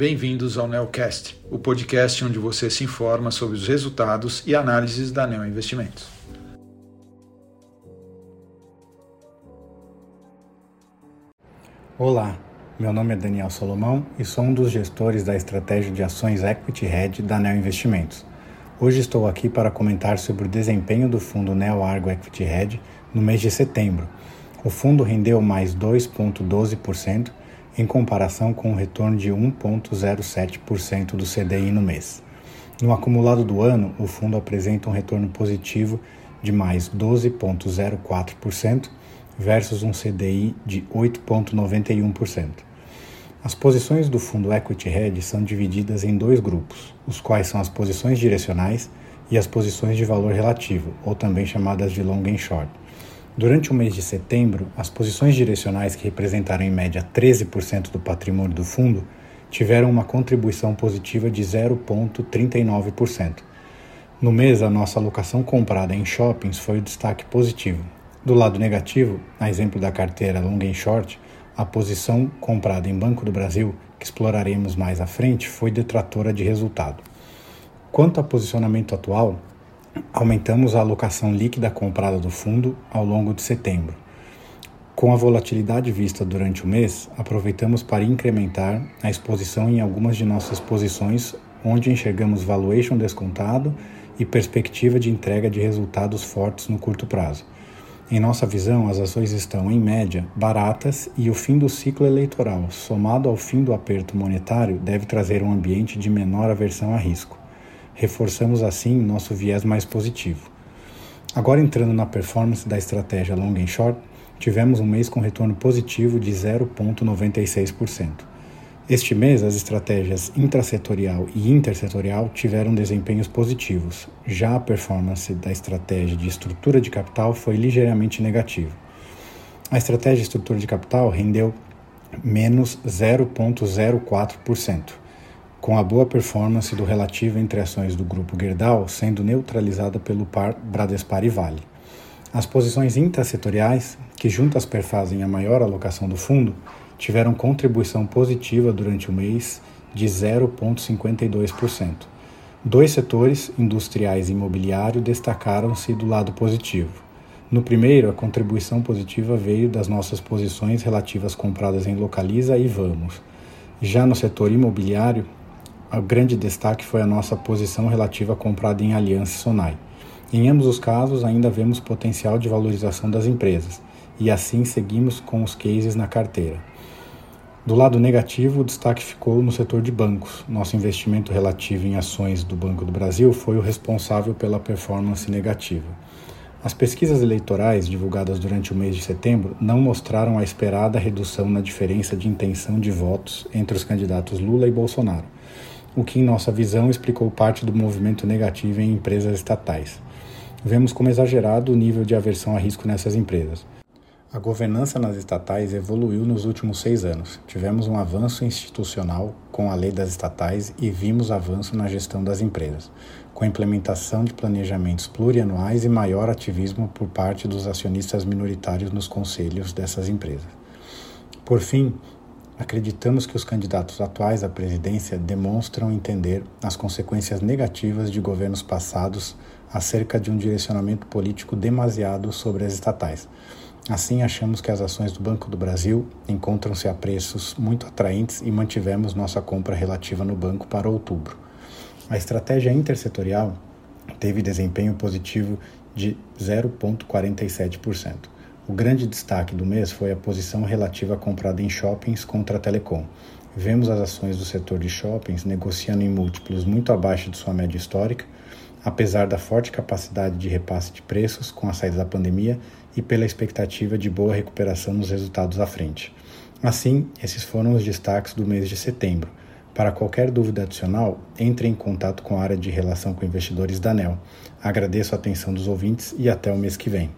bem-vindos ao Neocast, o podcast onde você se informa sobre os resultados e análises da Neo Investimentos. Olá, meu nome é Daniel Solomão e sou um dos gestores da estratégia de ações Equity Hedge da Neo Investimentos. Hoje estou aqui para comentar sobre o desempenho do fundo Neo Argo Equity Hedge no mês de setembro. O fundo rendeu mais 2,12% em comparação com o retorno de 1,07% do CDI no mês. No acumulado do ano, o fundo apresenta um retorno positivo de mais 12,04% versus um CDI de 8,91%. As posições do fundo Equity Hedge são divididas em dois grupos, os quais são as posições direcionais e as posições de valor relativo, ou também chamadas de long and short. Durante o mês de setembro, as posições direcionais, que representaram em média 13% do patrimônio do fundo, tiveram uma contribuição positiva de 0,39%. No mês, a nossa alocação comprada em shoppings foi o destaque positivo. Do lado negativo, a exemplo da carteira long and short, a posição comprada em Banco do Brasil, que exploraremos mais à frente, foi detratora de resultado. Quanto ao posicionamento atual, aumentamos a alocação líquida comprada do fundo ao longo de setembro. Com a volatilidade vista durante o mês, aproveitamos para incrementar a exposição em algumas de nossas posições, onde enxergamos valuation descontado e perspectiva de entrega de resultados fortes no curto prazo. Em nossa visão, as ações estão, em média, baratas e o fim do ciclo eleitoral, somado ao fim do aperto monetário, deve trazer um ambiente de menor aversão a risco reforçamos assim nosso viés mais positivo. Agora entrando na performance da estratégia long and short, tivemos um mês com retorno positivo de 0,96%. Este mês, as estratégias intrasetorial e intersetorial tiveram desempenhos positivos. Já a performance da estratégia de estrutura de capital foi ligeiramente negativa. A estratégia de estrutura de capital rendeu menos 0,04% com a boa performance do relativo entre ações do grupo Gerdau sendo neutralizada pelo par Bradespar e Vale. As posições intrasetoriais, que juntas perfazem a maior alocação do fundo, tiveram contribuição positiva durante o mês de 0,52%. Dois setores, industriais e imobiliário, destacaram-se do lado positivo. No primeiro, a contribuição positiva veio das nossas posições relativas compradas em Localiza e Vamos. Já no setor imobiliário, o grande destaque foi a nossa posição relativa comprada em Aliança e Sonai. Em ambos os casos, ainda vemos potencial de valorização das empresas, e assim seguimos com os cases na carteira. Do lado negativo, o destaque ficou no setor de bancos. Nosso investimento relativo em ações do Banco do Brasil foi o responsável pela performance negativa. As pesquisas eleitorais divulgadas durante o mês de setembro não mostraram a esperada redução na diferença de intenção de votos entre os candidatos Lula e Bolsonaro o que, em nossa visão, explicou parte do movimento negativo em empresas estatais. Vemos como exagerado o nível de aversão a risco nessas empresas. A governança nas estatais evoluiu nos últimos seis anos. Tivemos um avanço institucional com a lei das estatais e vimos avanço na gestão das empresas, com a implementação de planejamentos plurianuais e maior ativismo por parte dos acionistas minoritários nos conselhos dessas empresas. Por fim, Acreditamos que os candidatos atuais à presidência demonstram entender as consequências negativas de governos passados acerca de um direcionamento político demasiado sobre as estatais. Assim, achamos que as ações do Banco do Brasil encontram-se a preços muito atraentes e mantivemos nossa compra relativa no banco para outubro. A estratégia intersetorial teve desempenho positivo de 0,47%. O grande destaque do mês foi a posição relativa comprada em shoppings contra a telecom. Vemos as ações do setor de shoppings negociando em múltiplos muito abaixo de sua média histórica, apesar da forte capacidade de repasse de preços com a saída da pandemia e pela expectativa de boa recuperação nos resultados à frente. Assim, esses foram os destaques do mês de setembro. Para qualquer dúvida adicional, entre em contato com a área de relação com investidores da ANEL. Agradeço a atenção dos ouvintes e até o mês que vem.